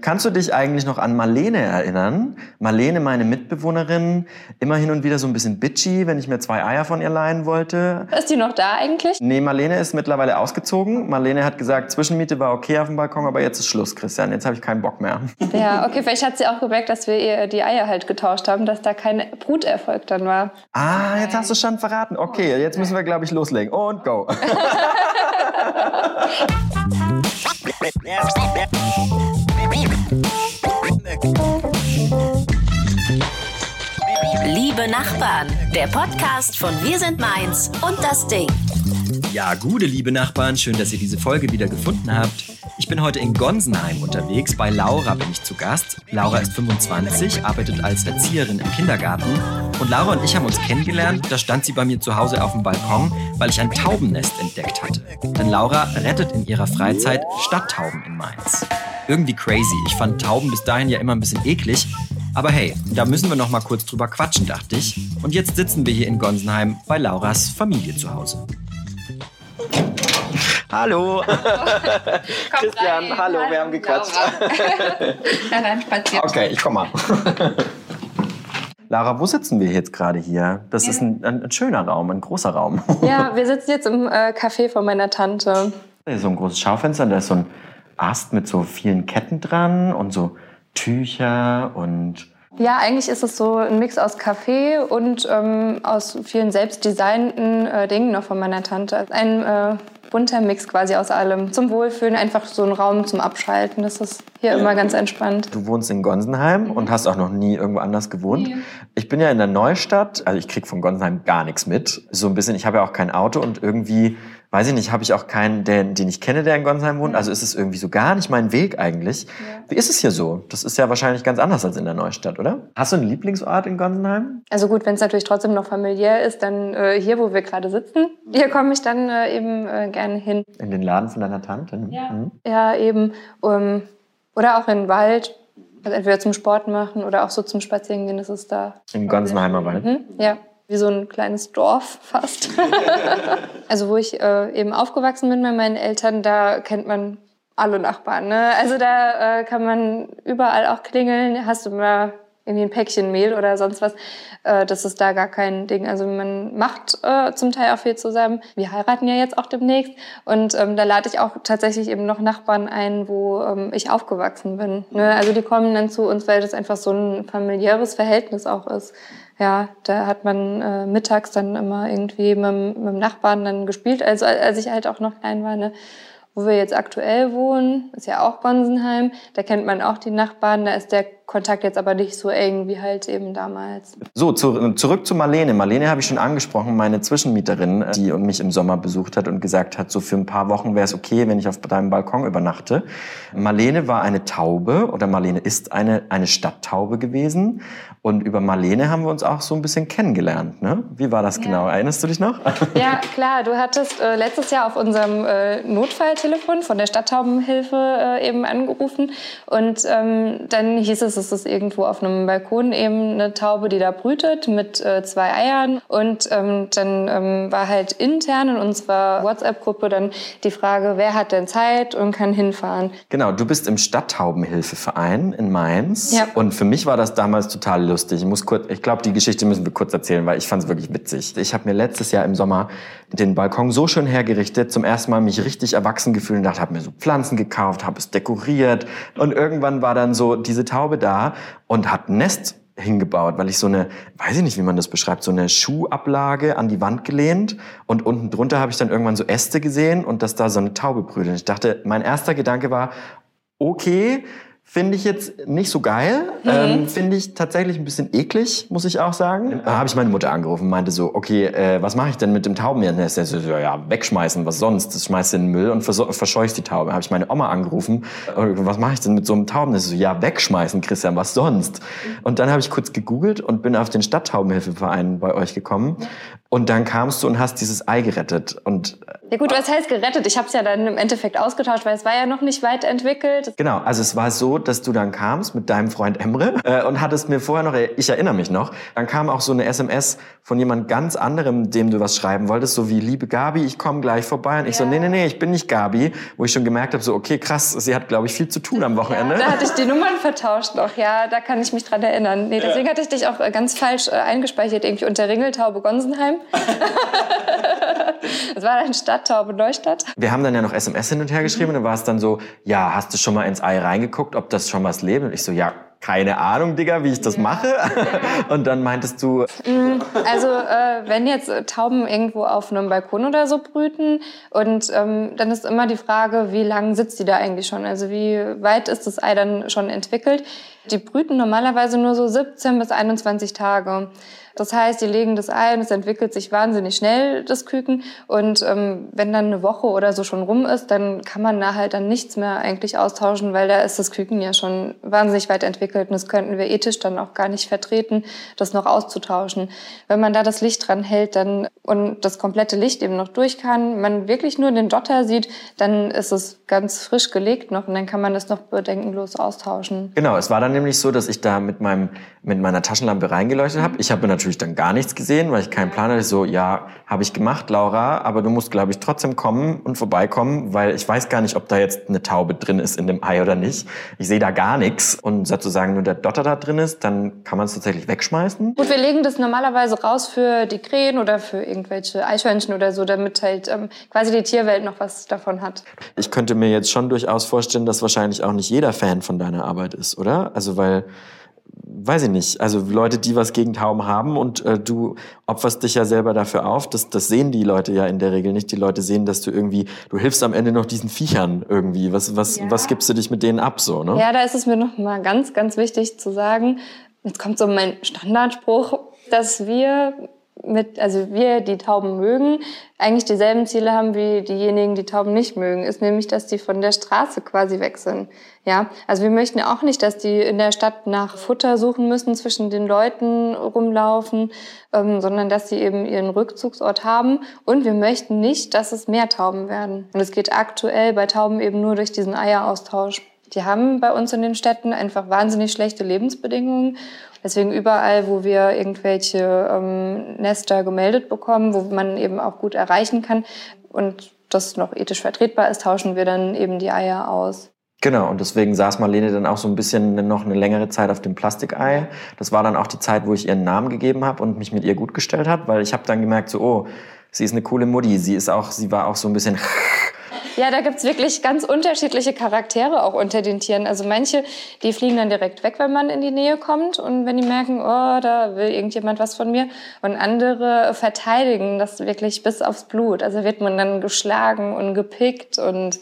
Kannst du dich eigentlich noch an Marlene erinnern? Marlene, meine Mitbewohnerin, immer hin und wieder so ein bisschen bitchy, wenn ich mir zwei Eier von ihr leihen wollte. Ist die noch da eigentlich? Nee, Marlene ist mittlerweile ausgezogen. Marlene hat gesagt, Zwischenmiete war okay auf dem Balkon, aber jetzt ist Schluss, Christian. Jetzt habe ich keinen Bock mehr. Ja, okay, vielleicht hat sie auch gemerkt, dass wir ihr die Eier halt getauscht haben, dass da kein Bruterfolg dann war. Ah, jetzt hast du schon verraten. Okay, jetzt müssen wir, glaube ich, loslegen. Und go. Liebe Nachbarn, der Podcast von Wir sind Mainz und das Ding. Ja, gute liebe Nachbarn, schön, dass ihr diese Folge wieder gefunden habt. Ich bin heute in Gonsenheim unterwegs. Bei Laura bin ich zu Gast. Laura ist 25, arbeitet als Erzieherin im Kindergarten. Und Laura und ich haben uns kennengelernt. Da stand sie bei mir zu Hause auf dem Balkon, weil ich ein Taubennest entdeckt hatte. Denn Laura rettet in ihrer Freizeit Stadttauben in Mainz. Irgendwie crazy. Ich fand Tauben bis dahin ja immer ein bisschen eklig. Aber hey, da müssen wir noch mal kurz drüber quatschen, dachte ich. Und jetzt sitzen wir hier in Gonsenheim bei Lauras Familie zu Hause. Hallo. Christian, rein. hallo, wir haben gequatscht. Herein spaziert. Okay, ich komme mal. Lara, wo sitzen wir jetzt gerade hier? Das ist ein, ein, ein schöner Raum, ein großer Raum. Ja, wir sitzen jetzt im äh, Café von meiner Tante. Ist so ein großes Schaufenster, da ist so ein Ast mit so vielen Ketten dran und so Tücher und Ja, eigentlich ist es so ein Mix aus Café und ähm, aus vielen selbstdesignten äh, Dingen noch von meiner Tante. Ein äh, bunter Mix quasi aus allem. Zum Wohlfühlen, einfach so ein Raum zum Abschalten. Das ist hier immer ganz entspannt. Du wohnst in Gonsenheim und hast auch noch nie irgendwo anders gewohnt. Nee. Ich bin ja in der Neustadt, also ich krieg von Gonsenheim gar nichts mit. So ein bisschen, ich habe ja auch kein Auto und irgendwie, weiß ich nicht, habe ich auch keinen, den, den ich kenne, der in Gonsenheim wohnt. Also ist es irgendwie so gar nicht mein Weg eigentlich. Wie ist es hier so? Das ist ja wahrscheinlich ganz anders als in der Neustadt, oder? Hast du einen Lieblingsort in Gonsenheim? Also gut, wenn es natürlich trotzdem noch familiär ist, dann äh, hier, wo wir gerade sitzen, hier komme ich dann äh, eben äh, gerne hin. In den Laden von deiner Tante? Ja. Mhm. Ja, eben. Um, oder auch in den Wald. Also entweder zum Sport machen oder auch so zum Spazierengehen ist es da. Im Gonsenheimer Wald. Mhm, ja, wie so ein kleines Dorf fast. also wo ich äh, eben aufgewachsen bin bei meinen Eltern, da kennt man alle Nachbarn. Ne? Also da äh, kann man überall auch klingeln. Hast du mal irgendwie ein Päckchen Mehl oder sonst was. Äh, das ist da gar kein Ding. Also man macht äh, zum Teil auch viel zusammen. Wir heiraten ja jetzt auch demnächst. Und ähm, da lade ich auch tatsächlich eben noch Nachbarn ein, wo ähm, ich aufgewachsen bin. Ne? Also die kommen dann zu uns, weil das einfach so ein familiäres Verhältnis auch ist. Ja, da hat man äh, mittags dann immer irgendwie mit, mit dem Nachbarn dann gespielt, also als ich halt auch noch klein war. Ne? Wo wir jetzt aktuell wohnen, ist ja auch Gonsenheim. Da kennt man auch die Nachbarn. Da ist der Kontakt jetzt aber nicht so eng wie halt eben damals. So, zu, zurück zu Marlene. Marlene habe ich schon angesprochen, meine Zwischenmieterin, die mich im Sommer besucht hat und gesagt hat, so für ein paar Wochen wäre es okay, wenn ich auf deinem Balkon übernachte. Marlene war eine Taube oder Marlene ist eine, eine Stadttaube gewesen. Und über Marlene haben wir uns auch so ein bisschen kennengelernt. Ne? Wie war das genau? Erinnerst du dich noch? Ja, klar. Du hattest äh, letztes Jahr auf unserem äh, Notfalltelefon von der Stadttaubenhilfe äh, eben angerufen. Und ähm, dann hieß es, es ist irgendwo auf einem Balkon eben eine Taube, die da brütet mit äh, zwei Eiern. Und ähm, dann ähm, war halt intern in unserer WhatsApp-Gruppe dann die Frage, wer hat denn Zeit und kann hinfahren. Genau, du bist im Stadttaubenhilfeverein in Mainz. Ja. Und für mich war das damals total lustig. Ich muss kurz, ich glaube, die Geschichte müssen wir kurz erzählen, weil ich fand es wirklich witzig. Ich habe mir letztes Jahr im Sommer den Balkon so schön hergerichtet, zum ersten Mal mich richtig erwachsen gefühlt und dachte, habe mir so Pflanzen gekauft, habe es dekoriert. Und irgendwann war dann so diese Taube da und hat ein Nest hingebaut, weil ich so eine, weiß ich nicht, wie man das beschreibt, so eine Schuhablage an die Wand gelehnt und unten drunter habe ich dann irgendwann so Äste gesehen und dass da so eine Taube. Und ich dachte, mein erster Gedanke war, okay, finde ich jetzt nicht so geil, ähm, finde ich tatsächlich ein bisschen eklig, muss ich auch sagen. Da habe ich meine Mutter angerufen und meinte so, okay, äh, was mache ich denn mit dem Taubennest? Er so, ja, wegschmeißen, was sonst? Das schmeißt in den Müll und verscheuchst die Taube. habe ich meine Oma angerufen, äh, was mache ich denn mit so einem Taubennest? So, ja, wegschmeißen, Christian, was sonst? Und dann habe ich kurz gegoogelt und bin auf den Stadttaubenhilfeverein bei euch gekommen. Und dann kamst du und hast dieses Ei gerettet. Und ja gut, was heißt gerettet? Ich habe es ja dann im Endeffekt ausgetauscht, weil es war ja noch nicht weit entwickelt. Genau, also es war so, dass du dann kamst mit deinem Freund Emre äh, und hattest mir vorher noch, ich erinnere mich noch, dann kam auch so eine SMS von jemand ganz anderem, dem du was schreiben wolltest, so wie, liebe Gabi, ich komme gleich vorbei. Und ich ja. so, nee, nee, nee, ich bin nicht Gabi. Wo ich schon gemerkt habe, so, okay, krass, sie hat, glaube ich, viel zu tun am Wochenende. Ja, da hatte ich die Nummern vertauscht noch, ja, da kann ich mich dran erinnern. Nee, deswegen ja. hatte ich dich auch äh, ganz falsch äh, eingespeichert, irgendwie unter Ringeltaube Gonsenheim. das war dann Stadttaube Neustadt. Wir haben dann ja noch SMS hin und her geschrieben mhm. und dann war es dann so, ja, hast du schon mal ins Ei reingeguckt, ob das schon was lebt? Und ich so, ja, keine Ahnung, Digga, wie ich das ja. mache. Und dann meintest du... Mm, also äh, wenn jetzt Tauben irgendwo auf einem Balkon oder so brüten und ähm, dann ist immer die Frage, wie lange sitzt die da eigentlich schon? Also wie weit ist das Ei dann schon entwickelt? Die brüten normalerweise nur so 17 bis 21 Tage. Das heißt, die legen das Ei und es entwickelt sich wahnsinnig schnell, das Küken. Und ähm, wenn dann eine Woche oder so schon rum ist, dann kann man da halt dann nichts mehr eigentlich austauschen, weil da ist das Küken ja schon wahnsinnig weit entwickelt und das könnten wir ethisch dann auch gar nicht vertreten, das noch auszutauschen. Wenn man da das Licht dran hält dann und das komplette Licht eben noch durch kann, man wirklich nur den Dotter sieht, dann ist es ganz frisch gelegt noch und dann kann man das noch bedenkenlos austauschen. Genau, es war dann nämlich so, dass ich da mit meinem mit meiner Taschenlampe reingeleuchtet habe. Ich habe natürlich dann gar nichts gesehen, weil ich keinen Plan hatte. So, ja, habe ich gemacht, Laura, aber du musst, glaube ich, trotzdem kommen und vorbeikommen, weil ich weiß gar nicht, ob da jetzt eine Taube drin ist in dem Ei oder nicht. Ich sehe da gar nichts und sozusagen nur der Dotter da drin ist, dann kann man es tatsächlich wegschmeißen. Gut, wir legen das normalerweise raus für die Krähen oder für irgendwelche Eichhörnchen oder so, damit halt ähm, quasi die Tierwelt noch was davon hat. Ich könnte mir jetzt schon durchaus vorstellen, dass wahrscheinlich auch nicht jeder Fan von deiner Arbeit ist, oder? Also weil weiß ich nicht, also Leute, die was gegen Tauben haben und äh, du opferst dich ja selber dafür auf, das, das sehen die Leute ja in der Regel nicht. Die Leute sehen, dass du irgendwie, du hilfst am Ende noch diesen Viechern irgendwie. Was, was, ja. was gibst du dich mit denen ab so, ne? Ja, da ist es mir noch mal ganz, ganz wichtig zu sagen, jetzt kommt so mein Standardspruch, dass wir mit, also wir, die Tauben mögen, eigentlich dieselben Ziele haben wie diejenigen, die Tauben nicht mögen, ist nämlich, dass die von der Straße quasi weg sind. Ja, also wir möchten auch nicht, dass die in der Stadt nach Futter suchen müssen, zwischen den Leuten rumlaufen, ähm, sondern dass sie eben ihren Rückzugsort haben. Und wir möchten nicht, dass es mehr Tauben werden. Und es geht aktuell bei Tauben eben nur durch diesen Eieraustausch. Die haben bei uns in den Städten einfach wahnsinnig schlechte Lebensbedingungen Deswegen überall, wo wir irgendwelche ähm, Nester gemeldet bekommen, wo man eben auch gut erreichen kann und das noch ethisch vertretbar ist, tauschen wir dann eben die Eier aus. Genau, und deswegen saß Marlene dann auch so ein bisschen noch eine längere Zeit auf dem Plastikei. Das war dann auch die Zeit, wo ich ihren Namen gegeben habe und mich mit ihr gut gestellt habe, weil ich habe dann gemerkt, so, oh, sie ist eine coole Mutti. Sie ist auch, sie war auch so ein bisschen Ja, da gibt's wirklich ganz unterschiedliche Charaktere auch unter den Tieren. Also manche, die fliegen dann direkt weg, wenn man in die Nähe kommt und wenn die merken, oh, da will irgendjemand was von mir. Und andere verteidigen das wirklich bis aufs Blut. Also wird man dann geschlagen und gepickt und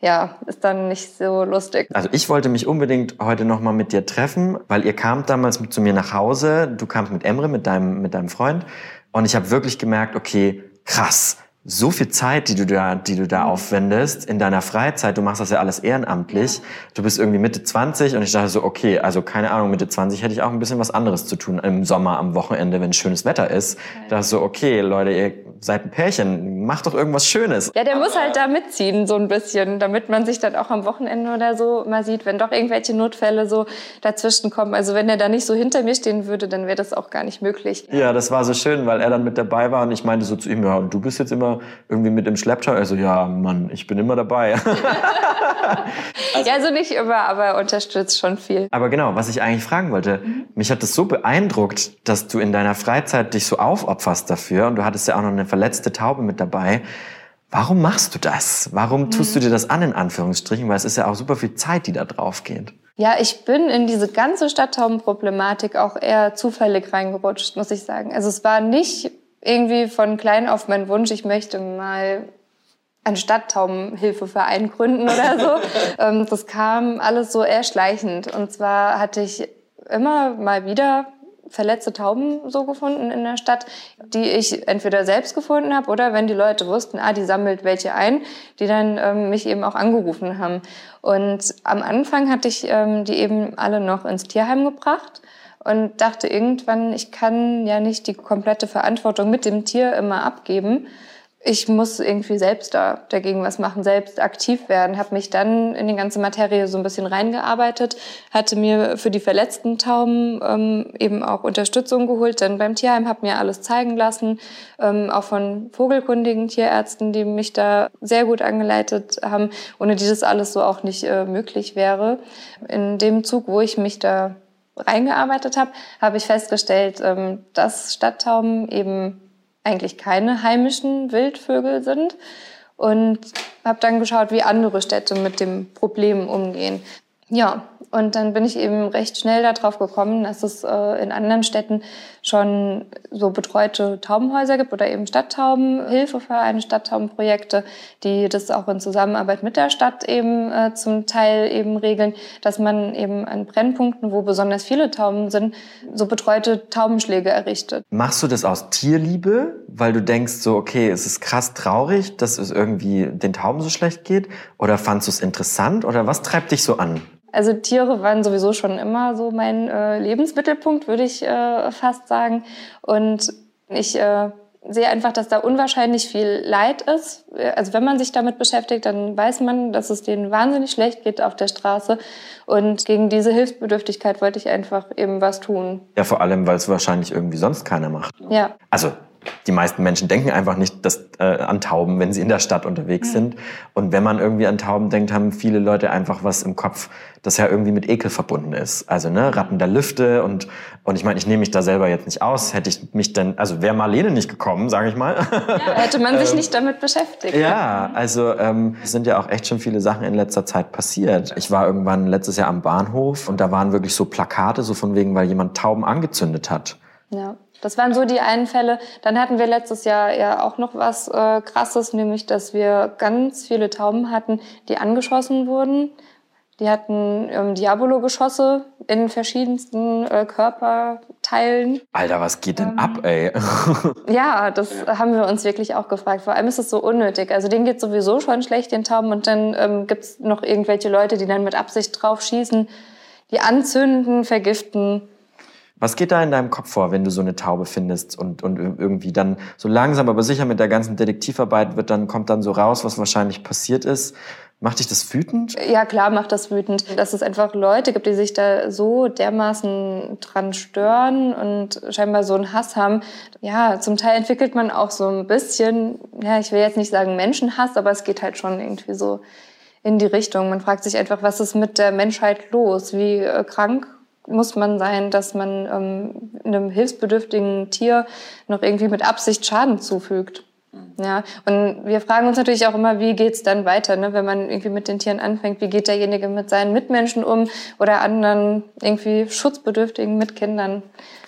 ja, ist dann nicht so lustig. Also ich wollte mich unbedingt heute nochmal mit dir treffen, weil ihr kamt damals zu mir nach Hause. Du kamst mit Emre, mit deinem, mit deinem Freund. Und ich habe wirklich gemerkt, okay, krass so viel Zeit, die du da, die du da aufwendest in deiner Freizeit. Du machst das ja alles ehrenamtlich. Du bist irgendwie Mitte 20 und ich dachte so, okay, also keine Ahnung, Mitte 20 hätte ich auch ein bisschen was anderes zu tun im Sommer, am Wochenende, wenn schönes Wetter ist. Da dachte so, okay, Leute, ihr seid ein Pärchen, macht doch irgendwas Schönes. Ja, der muss halt da mitziehen, so ein bisschen, damit man sich dann auch am Wochenende oder so mal sieht, wenn doch irgendwelche Notfälle so dazwischen kommen. Also wenn er da nicht so hinter mir stehen würde, dann wäre das auch gar nicht möglich. Ja, das war so schön, weil er dann mit dabei war und ich meinte so zu ihm, ja, und du bist jetzt immer irgendwie mit im Schlepptau. Also ja, Mann, ich bin immer dabei. also, ja, also nicht immer, aber er unterstützt schon viel. Aber genau, was ich eigentlich fragen wollte, mhm. mich hat das so beeindruckt, dass du in deiner Freizeit dich so aufopferst dafür und du hattest ja auch noch eine verletzte Taube mit dabei. Warum machst du das? Warum tust du mhm. dir das an, in Anführungsstrichen? Weil es ist ja auch super viel Zeit, die da drauf geht. Ja, ich bin in diese ganze Stadttaubenproblematik auch eher zufällig reingerutscht, muss ich sagen. Also es war nicht irgendwie von klein auf mein Wunsch, ich möchte mal einen Stadttaubenhilfeverein gründen oder so. Ähm, das kam alles so eher schleichend. Und zwar hatte ich immer mal wieder verletzte Tauben so gefunden in der Stadt, die ich entweder selbst gefunden habe oder wenn die Leute wussten, ah, die sammelt welche ein, die dann ähm, mich eben auch angerufen haben. Und am Anfang hatte ich ähm, die eben alle noch ins Tierheim gebracht und dachte irgendwann, ich kann ja nicht die komplette Verantwortung mit dem Tier immer abgeben ich muss irgendwie selbst da dagegen was machen, selbst aktiv werden. Habe mich dann in die ganze Materie so ein bisschen reingearbeitet, hatte mir für die verletzten Tauben ähm, eben auch Unterstützung geholt, denn beim Tierheim habe mir alles zeigen lassen, ähm, auch von vogelkundigen Tierärzten, die mich da sehr gut angeleitet haben, ohne die das alles so auch nicht äh, möglich wäre. In dem Zug, wo ich mich da reingearbeitet habe, habe ich festgestellt, ähm, dass Stadttauben eben eigentlich keine heimischen Wildvögel sind und habe dann geschaut, wie andere Städte mit dem Problem umgehen. Ja, und dann bin ich eben recht schnell darauf gekommen, dass es äh, in anderen Städten schon so betreute Taubenhäuser gibt oder eben Stadttauben, Hilfevereine, Stadttaubenprojekte, die das auch in Zusammenarbeit mit der Stadt eben äh, zum Teil eben regeln, dass man eben an Brennpunkten, wo besonders viele Tauben sind, so betreute Taubenschläge errichtet. Machst du das aus Tierliebe, weil du denkst so, okay, es ist krass traurig, dass es irgendwie den Tauben so schlecht geht? Oder fandst du es interessant? Oder was treibt dich so an? Also Tiere waren sowieso schon immer so mein äh, Lebensmittelpunkt, würde ich äh, fast sagen. Und ich äh, sehe einfach, dass da unwahrscheinlich viel Leid ist. Also wenn man sich damit beschäftigt, dann weiß man, dass es denen wahnsinnig schlecht geht auf der Straße. Und gegen diese Hilfsbedürftigkeit wollte ich einfach eben was tun. Ja, vor allem, weil es wahrscheinlich irgendwie sonst keiner macht. Ja. Also die meisten Menschen denken einfach nicht dass, äh, an Tauben, wenn sie in der Stadt unterwegs mhm. sind. Und wenn man irgendwie an Tauben denkt, haben viele Leute einfach was im Kopf, das ja irgendwie mit Ekel verbunden ist. Also ne, Ratten der Lüfte und und ich meine, ich nehme mich da selber jetzt nicht aus. Hätte ich mich denn, also wäre Marlene nicht gekommen, sage ich mal. Ja, hätte man sich ähm, nicht damit beschäftigt. Ja, also ähm, es sind ja auch echt schon viele Sachen in letzter Zeit passiert. Ich war irgendwann letztes Jahr am Bahnhof und da waren wirklich so Plakate, so von wegen, weil jemand Tauben angezündet hat. Ja. Das waren so die einen Fälle. Dann hatten wir letztes Jahr ja auch noch was äh, Krasses, nämlich dass wir ganz viele Tauben hatten, die angeschossen wurden. Die hatten ähm, Diabolo-Geschosse in verschiedensten äh, Körperteilen. Alter, was geht denn ähm, ab, ey? ja, das ja. haben wir uns wirklich auch gefragt. Vor allem ist es so unnötig. Also denen geht sowieso schon schlecht, den Tauben. Und dann ähm, gibt's noch irgendwelche Leute, die dann mit Absicht drauf schießen, die anzünden, vergiften. Was geht da in deinem Kopf vor, wenn du so eine Taube findest und, und irgendwie dann so langsam, aber sicher mit der ganzen Detektivarbeit wird dann, kommt dann so raus, was wahrscheinlich passiert ist? Macht dich das wütend? Ja, klar macht das wütend. Dass es einfach Leute gibt, die sich da so dermaßen dran stören und scheinbar so einen Hass haben. Ja, zum Teil entwickelt man auch so ein bisschen, ja, ich will jetzt nicht sagen Menschenhass, aber es geht halt schon irgendwie so in die Richtung. Man fragt sich einfach, was ist mit der Menschheit los? Wie äh, krank muss man sein, dass man ähm, einem hilfsbedürftigen Tier noch irgendwie mit Absicht Schaden zufügt. Mhm. Ja, und wir fragen uns natürlich auch immer, wie geht's dann weiter, ne? wenn man irgendwie mit den Tieren anfängt, wie geht derjenige mit seinen Mitmenschen um oder anderen irgendwie Schutzbedürftigen mit Kindern,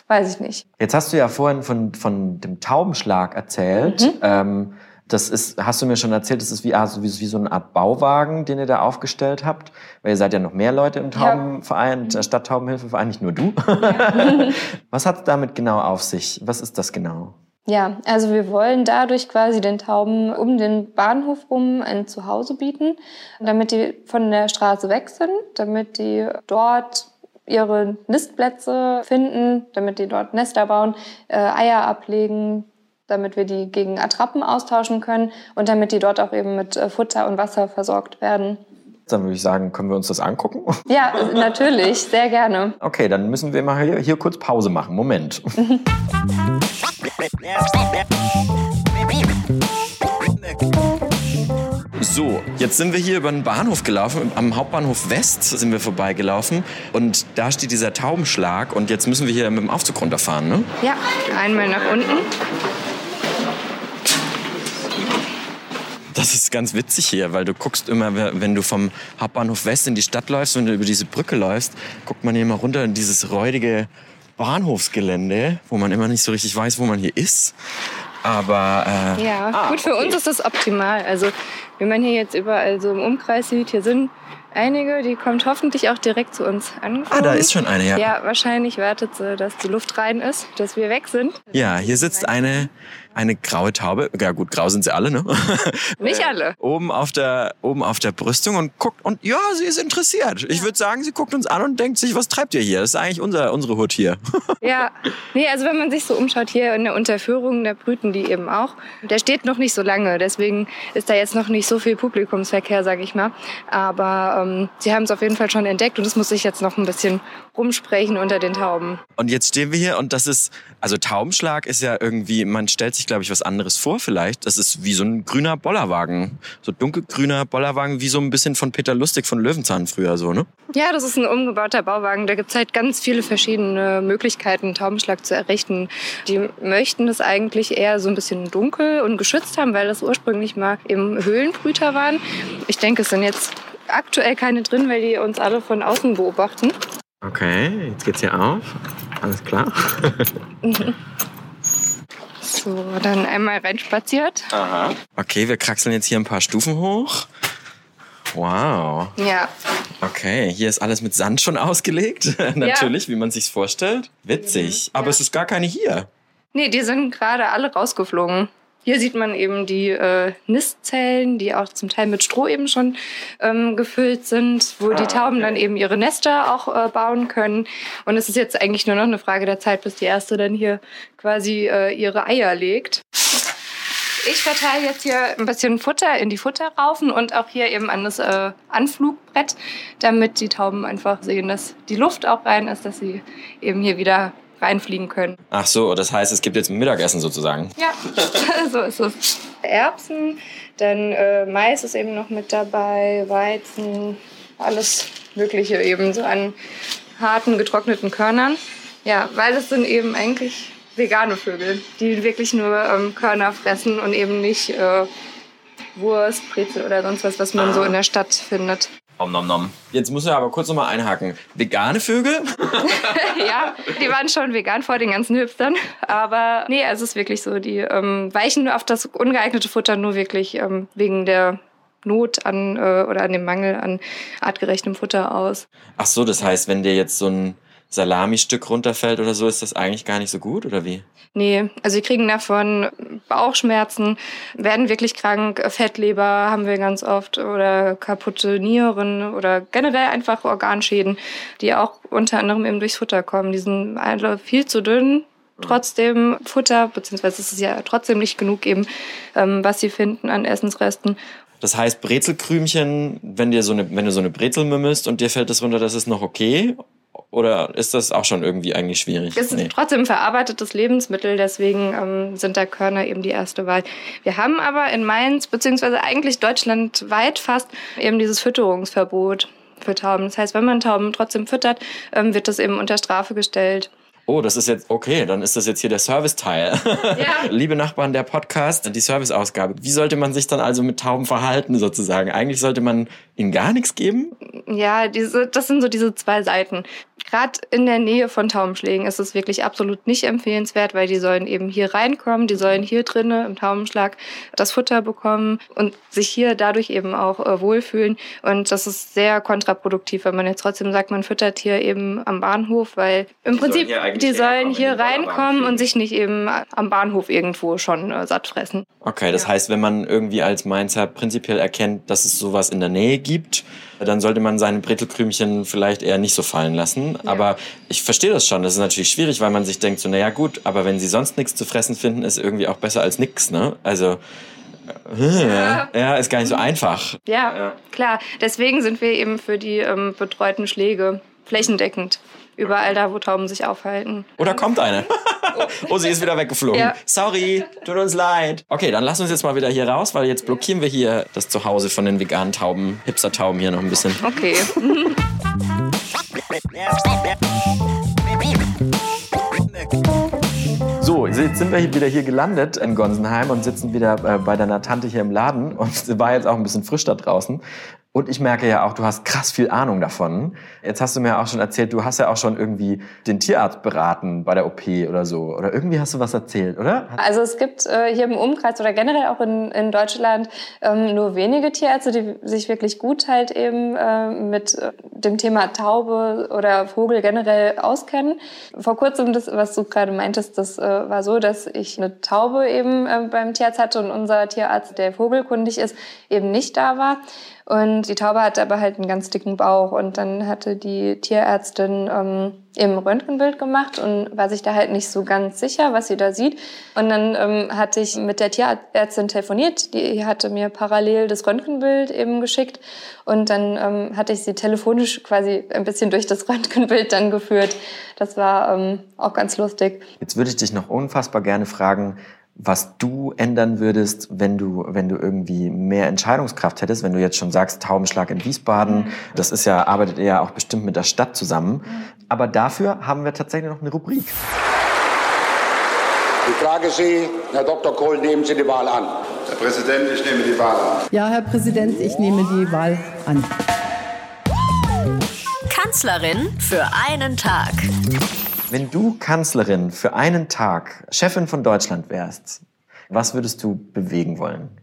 weiß ich nicht. Jetzt hast du ja vorhin von, von dem Taubenschlag erzählt. Mhm. Ähm, das ist, hast du mir schon erzählt, das ist wie, also wie, wie, so eine Art Bauwagen, den ihr da aufgestellt habt. Weil ihr seid ja noch mehr Leute im Taubenverein, ja. Stadttaubenhilfeverein, nicht nur du. Ja. Was hat es damit genau auf sich? Was ist das genau? Ja, also wir wollen dadurch quasi den Tauben um den Bahnhof rum ein Zuhause bieten, damit die von der Straße weg sind, damit die dort ihre Nistplätze finden, damit die dort Nester bauen, äh, Eier ablegen, damit wir die gegen Attrappen austauschen können und damit die dort auch eben mit äh, Futter und Wasser versorgt werden. Dann würde ich sagen, können wir uns das angucken? Ja, natürlich, sehr gerne. Okay, dann müssen wir mal hier, hier kurz Pause machen. Moment. So, jetzt sind wir hier über den Bahnhof gelaufen. Am Hauptbahnhof West sind wir vorbeigelaufen. Und da steht dieser Taubenschlag. Und jetzt müssen wir hier mit dem Aufzug runterfahren, ne? Ja, einmal nach unten. Das ist ganz witzig hier, weil du guckst immer, wenn du vom Hauptbahnhof West in die Stadt läufst und über diese Brücke läufst, guckt man hier immer runter in dieses räudige Bahnhofsgelände, wo man immer nicht so richtig weiß, wo man hier ist. Aber äh, ja, ah, gut für okay. uns ist das optimal. Also wenn man hier jetzt überall so im Umkreis sieht, hier sind einige, die kommt hoffentlich auch direkt zu uns angeflogen. Ah, da ist schon eine, ja. Ja, wahrscheinlich wartet sie, dass die Luft rein ist, dass wir weg sind. Ja, hier sitzt eine, eine graue Taube, ja gut, grau sind sie alle, ne? Nicht alle. oben auf der oben auf der Brüstung und guckt und ja, sie ist interessiert. Ich würde sagen, sie guckt uns an und denkt sich, was treibt ihr hier? Das ist eigentlich unser unsere Hut hier. Ja, nee, also wenn man sich so umschaut hier in der Unterführung, da brüten die eben auch. Der steht noch nicht so lange, deswegen ist da jetzt noch nicht so viel Publikumsverkehr, sage ich mal. Aber ähm, sie haben es auf jeden Fall schon entdeckt und es muss sich jetzt noch ein bisschen rumsprechen unter den Tauben. Und jetzt stehen wir hier und das ist also Taubenschlag ist ja irgendwie, man stellt sich glaube ich was anderes vor vielleicht. Das ist wie so ein grüner Bollerwagen, so dunkelgrüner Bollerwagen, wie so ein bisschen von Peter Lustig von Löwenzahn früher so, ne? Ja, das ist ein umgebauter Bauwagen. Da gibt's halt ganz viele verschiedene Möglichkeiten, Taubenschlag zu errichten. Die möchten das eigentlich eher so ein bisschen dunkel und geschützt haben, weil das ursprünglich mal eben Höhlenbrüter waren. Ich denke, es sind jetzt aktuell keine drin, weil die uns alle von außen beobachten. Okay, jetzt geht's hier auf. Alles klar. So, dann einmal reinspaziert. Aha. Okay, wir kraxeln jetzt hier ein paar Stufen hoch. Wow. Ja, Okay, hier ist alles mit Sand schon ausgelegt. Natürlich, wie man sich's vorstellt. Witzig. Aber es ist gar keine hier. nee, die sind gerade alle rausgeflogen. Hier sieht man eben die äh, Nistzellen, die auch zum Teil mit Stroh eben schon ähm, gefüllt sind, wo die Tauben dann eben ihre Nester auch äh, bauen können. Und es ist jetzt eigentlich nur noch eine Frage der Zeit, bis die erste dann hier quasi äh, ihre Eier legt. Ich verteile jetzt hier ein bisschen Futter in die Futterraufen und auch hier eben an das äh, Anflugbrett, damit die Tauben einfach sehen, dass die Luft auch rein ist, dass sie eben hier wieder reinfliegen können. Ach so, das heißt, es gibt jetzt Mittagessen sozusagen. Ja, so ist es. Erbsen, dann äh, Mais ist eben noch mit dabei, Weizen, alles Mögliche eben so an harten, getrockneten Körnern. Ja, weil es sind eben eigentlich vegane Vögel, die wirklich nur ähm, Körner fressen und eben nicht äh, Wurst, Brezel oder sonst was, was man so in der Stadt findet. Om nom nom. Jetzt muss ich aber kurz nochmal einhaken. Vegane Vögel? ja, die waren schon vegan vor den ganzen Hipstern. Aber nee, es ist wirklich so, die ähm, weichen auf das ungeeignete Futter nur wirklich ähm, wegen der Not an äh, oder an dem Mangel an artgerechtem Futter aus. Ach so, das heißt, wenn dir jetzt so ein Salami-Stück runterfällt oder so, ist das eigentlich gar nicht so gut, oder wie? Nee, also sie kriegen davon Bauchschmerzen, werden wirklich krank, Fettleber haben wir ganz oft oder kaputte Nieren oder generell einfach Organschäden, die auch unter anderem eben durchs Futter kommen. Die sind alle viel zu dünn, trotzdem Futter, beziehungsweise es ist ja trotzdem nicht genug eben, ähm, was sie finden an Essensresten. Das heißt, Brezelkrümchen, wenn, dir so eine, wenn du so eine Brezel mümmelst und dir fällt das runter, das ist noch okay? Oder ist das auch schon irgendwie eigentlich schwierig? Es ist trotzdem verarbeitetes Lebensmittel, deswegen ähm, sind da Körner eben die erste Wahl. Wir haben aber in Mainz, beziehungsweise eigentlich deutschlandweit fast, eben dieses Fütterungsverbot für Tauben. Das heißt, wenn man Tauben trotzdem füttert, ähm, wird das eben unter Strafe gestellt. Oh, das ist jetzt, okay, dann ist das jetzt hier der Serviceteil. Ja. Liebe Nachbarn, der Podcast, die Serviceausgabe. Wie sollte man sich dann also mit Tauben verhalten sozusagen? Eigentlich sollte man ihnen gar nichts geben? Ja, diese, das sind so diese zwei Seiten. Gerade in der Nähe von Taubenschlägen ist es wirklich absolut nicht empfehlenswert, weil die sollen eben hier reinkommen, die sollen hier drinnen im Taubenschlag das Futter bekommen und sich hier dadurch eben auch äh, wohlfühlen. Und das ist sehr kontraproduktiv, wenn man jetzt trotzdem sagt, man füttert hier eben am Bahnhof, weil im Prinzip hier eigentlich die sollen hier reinkommen und sich nicht eben am Bahnhof irgendwo schon äh, satt fressen. Okay, das heißt, wenn man irgendwie als Mainzer prinzipiell erkennt, dass es sowas in der Nähe gibt, dann sollte man seine Bretelkrümchen vielleicht eher nicht so fallen lassen. Aber ich verstehe das schon. Das ist natürlich schwierig, weil man sich denkt, so, naja gut, aber wenn sie sonst nichts zu fressen finden, ist irgendwie auch besser als nix, ne? Also, äh, Ja. ja, ist gar nicht so einfach. Ja, Ja. klar. Deswegen sind wir eben für die ähm, betreuten Schläge flächendeckend. Überall da, wo Tauben sich aufhalten. Oder kommt eine? oh, sie ist wieder weggeflogen. Ja. Sorry, tut uns leid. Okay, dann lass uns jetzt mal wieder hier raus, weil jetzt blockieren wir hier das Zuhause von den veganen Tauben, Hipster-Tauben hier noch ein bisschen. Okay. So, jetzt sind wir wieder hier gelandet in Gonsenheim und sitzen wieder äh, bei deiner Tante hier im Laden. Und es war jetzt auch ein bisschen frisch da draußen. Und ich merke ja auch, du hast krass viel Ahnung davon. Jetzt hast du mir auch schon erzählt, du hast ja auch schon irgendwie den Tierarzt beraten bei der OP oder so. Oder irgendwie hast du was erzählt, oder? Also es gibt äh, hier im Umkreis oder generell auch in, in Deutschland ähm, nur wenige Tierärzte, die sich wirklich gut halt eben äh, mit äh, dem Thema Taube oder Vogel generell auskennen. Vor kurzem, das, was du gerade meintest, das äh, war so, dass ich eine Taube eben äh, beim Tierarzt hatte und unser Tierarzt, der vogelkundig ist, eben nicht da war. Und die Taube hatte aber halt einen ganz dicken Bauch. Und dann hatte die Tierärztin ähm, eben Röntgenbild gemacht und war sich da halt nicht so ganz sicher, was sie da sieht. Und dann ähm, hatte ich mit der Tierärztin telefoniert. Die hatte mir parallel das Röntgenbild eben geschickt. Und dann ähm, hatte ich sie telefonisch quasi ein bisschen durch das Röntgenbild dann geführt. Das war ähm, auch ganz lustig. Jetzt würde ich dich noch unfassbar gerne fragen, was du ändern würdest, wenn du, wenn du irgendwie mehr Entscheidungskraft hättest, wenn du jetzt schon sagst, Taubenschlag in Wiesbaden, mhm. das ist ja, arbeitet ihr ja auch bestimmt mit der Stadt zusammen. Mhm. Aber dafür haben wir tatsächlich noch eine Rubrik. Ich frage Sie, Herr Dr. Kohl, nehmen Sie die Wahl an. Herr Präsident, ich nehme die Wahl an. Ja, Herr Präsident, ich nehme die Wahl an. Kanzlerin für einen Tag. Wenn du Kanzlerin für einen Tag, Chefin von Deutschland wärst, was würdest du bewegen wollen?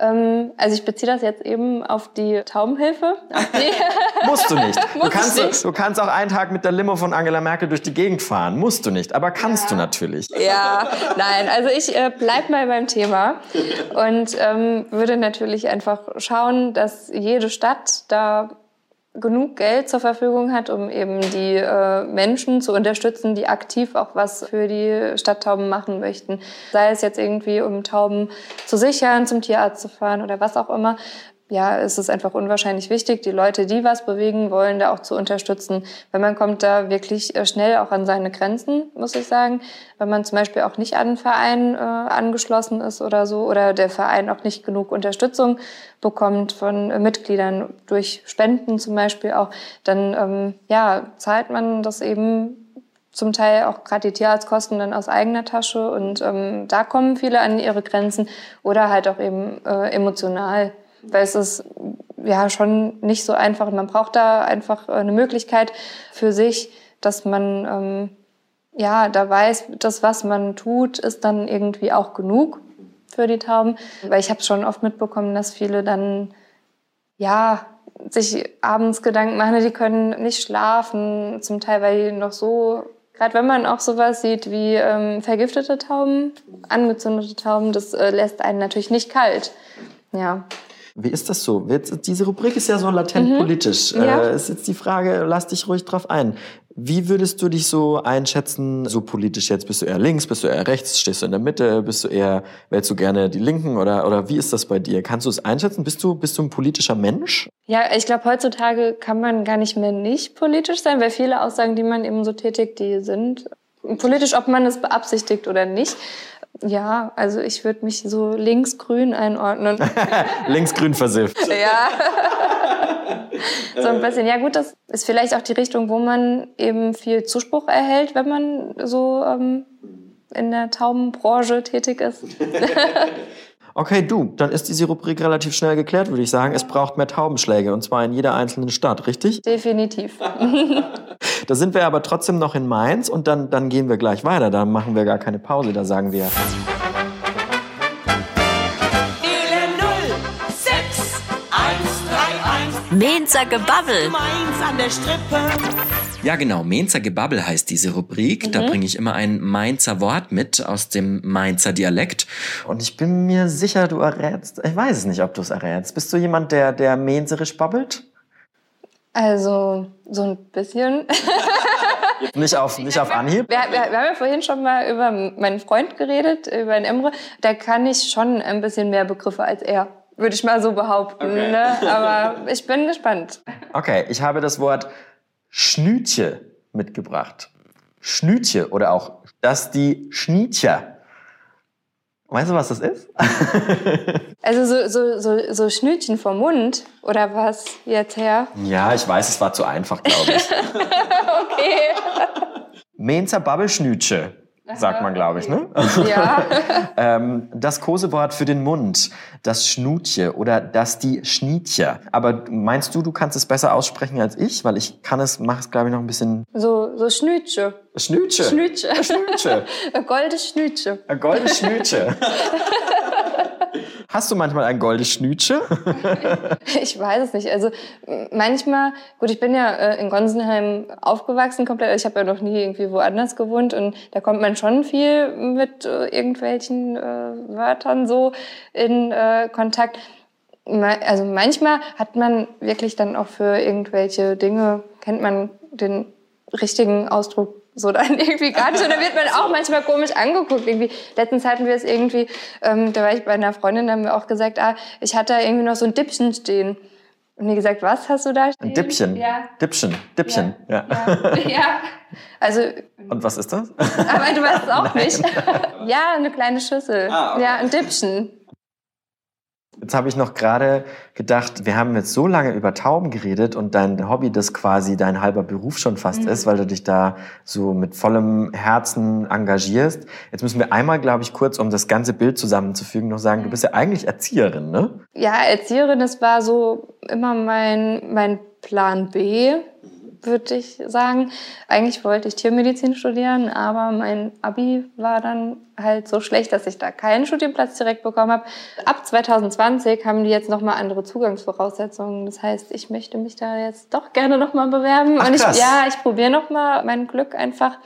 Ähm, also ich beziehe das jetzt eben auf die Taubenhilfe. Auf die Musst du nicht. Du kannst, nicht. du kannst auch einen Tag mit der Limo von Angela Merkel durch die Gegend fahren. Musst du nicht, aber kannst ja. du natürlich. Ja, nein, also ich äh, bleib mal beim Thema und ähm, würde natürlich einfach schauen, dass jede Stadt da genug Geld zur Verfügung hat, um eben die äh, Menschen zu unterstützen, die aktiv auch was für die Stadttauben machen möchten. Sei es jetzt irgendwie, um Tauben zu sichern, zum Tierarzt zu fahren oder was auch immer ja, es ist einfach unwahrscheinlich wichtig, die Leute, die was bewegen wollen, da auch zu unterstützen. Weil man kommt da wirklich äh, schnell auch an seine Grenzen, muss ich sagen. Wenn man zum Beispiel auch nicht an einen Verein äh, angeschlossen ist oder so, oder der Verein auch nicht genug Unterstützung bekommt von äh, Mitgliedern durch Spenden zum Beispiel auch, dann ähm, ja, zahlt man das eben zum Teil auch gerade die Tierarztkosten dann aus eigener Tasche und ähm, da kommen viele an ihre Grenzen oder halt auch eben äh, emotional weil es ist ja schon nicht so einfach. Man braucht da einfach eine Möglichkeit für sich, dass man ähm, ja da weiß, das was man tut, ist dann irgendwie auch genug für die Tauben. Weil ich habe schon oft mitbekommen, dass viele dann ja sich abends Gedanken machen, die können nicht schlafen, zum Teil weil die noch so Gerade wenn man auch sowas sieht wie ähm, vergiftete Tauben, angezündete Tauben, das äh, lässt einen natürlich nicht kalt. Ja. Wie ist das so? diese Rubrik ist ja so latent mhm. politisch. Ja. Äh, ist jetzt die Frage, lass dich ruhig drauf ein. Wie würdest du dich so einschätzen, so politisch jetzt? Bist du eher links, bist du eher rechts, stehst du in der Mitte, bist du eher, wählst du gerne die Linken oder, oder wie ist das bei dir? Kannst du es einschätzen? Bist du, bist du ein politischer Mensch? Ja, ich glaube, heutzutage kann man gar nicht mehr nicht politisch sein, weil viele Aussagen, die man eben so tätigt, die sind politisch, ob man es beabsichtigt oder nicht. Ja, also ich würde mich so linksgrün einordnen. linksgrün versifft. ja. so ein bisschen. Ja gut, das ist vielleicht auch die Richtung, wo man eben viel Zuspruch erhält, wenn man so ähm, in der Taubenbranche tätig ist. Okay, du, dann ist diese Rubrik relativ schnell geklärt, würde ich sagen. Es braucht mehr Taubenschläge und zwar in jeder einzelnen Stadt, richtig? Definitiv. da sind wir aber trotzdem noch in Mainz und dann, dann gehen wir gleich weiter. Da machen wir gar keine Pause, da sagen wir. Mainzer Gebabbel. Mainz an der Strippe. Ja, genau. Mainzer Gebabbel heißt diese Rubrik. Mhm. Da bringe ich immer ein Mainzer Wort mit aus dem Mainzer Dialekt. Und ich bin mir sicher, du errätst. Ich weiß es nicht, ob du es errätst. Bist du jemand, der, der mainzerisch babbelt? Also, so ein bisschen. nicht auf, nicht auf Anhieb? Wir, wir, wir, haben ja vorhin schon mal über meinen Freund geredet, über den Emre. Da kann ich schon ein bisschen mehr Begriffe als er. Würde ich mal so behaupten. Okay. Ne? Aber ich bin gespannt. Okay, ich habe das Wort Schnütje mitgebracht. Schnütje oder auch das die Schnietcher. Weißt du, was das ist? also so, so, so, so Schnütchen vom Mund oder was jetzt her? Ja, ich weiß, es war zu einfach, glaube ich. okay. Mainzer Babbelschnütche. Sagt man, glaube ich, ne? Ja. ähm, das Kosewort für den Mund, das Schnutje oder das die Schnietje. Aber meinst du, du kannst es besser aussprechen als ich? Weil ich kann es, mache es, glaube ich, noch ein bisschen... So, so. Schnütsche. Schnütsche. Schnütsche. Ein goldes Schnütsche. Ein goldes Schnütsche. Hast du manchmal ein goldes Schnütsche? Ich weiß es nicht. Also manchmal, gut, ich bin ja äh, in Gonsenheim aufgewachsen komplett. Ich habe ja noch nie irgendwie woanders gewohnt und da kommt man schon viel mit äh, irgendwelchen äh, Wörtern so in äh, Kontakt. Also manchmal hat man wirklich dann auch für irgendwelche Dinge, kennt man den richtigen Ausdruck so dann irgendwie gar nicht. Und da wird man auch manchmal komisch angeguckt. Irgendwie. Letztens hatten wir es irgendwie, ähm, da war ich bei einer Freundin, da haben wir auch gesagt, ah, ich hatte da irgendwie noch so ein Dippchen stehen. Und die gesagt, was hast du da stehen? Ein Dippchen. Ja. Dippchen. Dippchen. Ja. Ja. ja. Also, Und was ist das? aber du weißt es auch nicht. ja, eine kleine Schüssel. Ah, okay. Ja, ein Dippchen. Jetzt habe ich noch gerade gedacht, wir haben jetzt so lange über Tauben geredet und dein Hobby, das quasi dein halber Beruf schon fast Mhm. ist, weil du dich da so mit vollem Herzen engagierst. Jetzt müssen wir einmal, glaube ich, kurz, um das ganze Bild zusammenzufügen, noch sagen, du bist ja eigentlich Erzieherin, ne? Ja, Erzieherin, das war so immer mein, mein Plan B, würde ich sagen. Eigentlich wollte ich Tiermedizin studieren, aber mein Abi war dann halt so schlecht, dass ich da keinen Studienplatz direkt bekommen habe. Ab 2020 haben die jetzt nochmal andere Zugangsvoraussetzungen. Das heißt, ich möchte mich da jetzt doch gerne nochmal bewerben. Ach, Und ich, ja, ich probiere nochmal mein Glück einfach.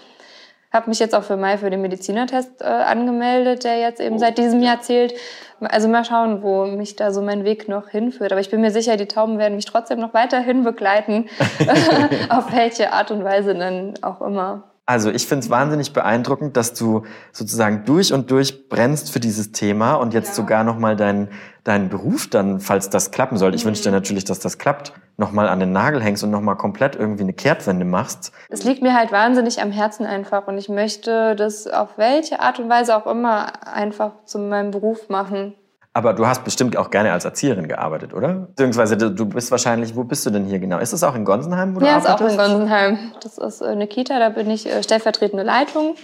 Habe mich jetzt auch für Mai für den Medizinertest äh, angemeldet, der jetzt eben seit diesem Jahr zählt. Also mal schauen, wo mich da so mein Weg noch hinführt. Aber ich bin mir sicher, die Tauben werden mich trotzdem noch weiterhin begleiten. Auf welche Art und Weise dann auch immer. Also ich finde es wahnsinnig beeindruckend, dass du sozusagen durch und durch brennst für dieses Thema und jetzt sogar nochmal deinen deinen Beruf dann, falls das klappen soll, ich wünsche dir natürlich, dass das klappt, nochmal an den Nagel hängst und nochmal komplett irgendwie eine Kehrtwende machst. Es liegt mir halt wahnsinnig am Herzen einfach und ich möchte das auf welche Art und Weise auch immer einfach zu meinem Beruf machen. Aber du hast bestimmt auch gerne als Erzieherin gearbeitet, oder? Beziehungsweise du bist wahrscheinlich, wo bist du denn hier genau? Ist es auch in Gonsenheim, wo du Ja, ist auch arbeitest? in Gonsenheim. Das ist äh, eine Kita, da bin ich äh, stellvertretende Leitung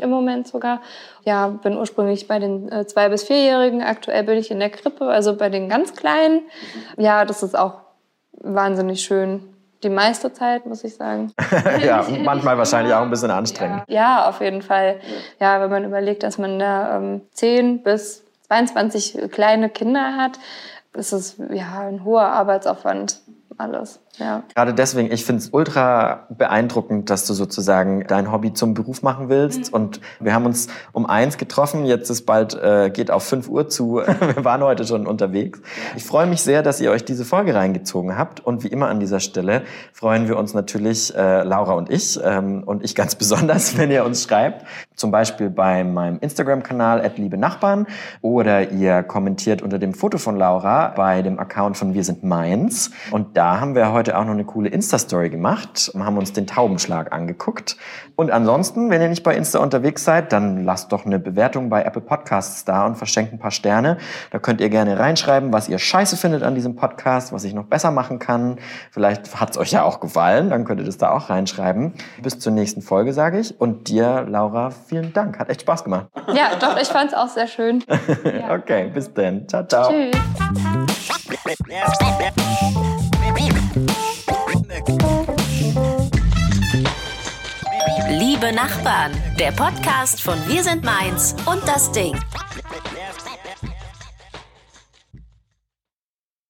im Moment sogar. Ja, bin ursprünglich bei den äh, zwei- bis vierjährigen. Aktuell bin ich in der Krippe, also bei den ganz Kleinen. Ja, das ist auch wahnsinnig schön. Die meiste Zeit, muss ich sagen. ja, manchmal wahrscheinlich auch ein bisschen anstrengend. Ja, auf jeden Fall. Ja, wenn man überlegt, dass man da ähm, 10 bis 22 kleine Kinder hat, ist es ja ein hoher Arbeitsaufwand. Alles, ja. Gerade deswegen, ich finde es ultra beeindruckend, dass du sozusagen dein Hobby zum Beruf machen willst. Und wir haben uns um eins getroffen. Jetzt ist bald, äh, geht auf 5 Uhr zu. wir waren heute schon unterwegs. Ich freue mich sehr, dass ihr euch diese Folge reingezogen habt. Und wie immer an dieser Stelle freuen wir uns natürlich, äh, Laura und ich, ähm, und ich ganz besonders, wenn ihr uns schreibt. Zum Beispiel bei meinem Instagram-Kanal liebe Nachbarn oder ihr kommentiert unter dem Foto von Laura bei dem Account von Wir sind Mainz. Und da haben wir heute auch noch eine coole Insta-Story gemacht, haben uns den Taubenschlag angeguckt. Und ansonsten, wenn ihr nicht bei Insta unterwegs seid, dann lasst doch eine Bewertung bei Apple Podcasts da und verschenkt ein paar Sterne. Da könnt ihr gerne reinschreiben, was ihr scheiße findet an diesem Podcast, was ich noch besser machen kann. Vielleicht hat es euch ja auch gefallen, dann könnt ihr das da auch reinschreiben. Bis zur nächsten Folge, sage ich. Und dir, Laura, vielen Dank. Hat echt Spaß gemacht. Ja, doch, ich fand es auch sehr schön. Okay, bis dann. Ciao, ciao. Tschüss. Liebe Nachbarn, der Podcast von Wir sind Mainz und das Ding.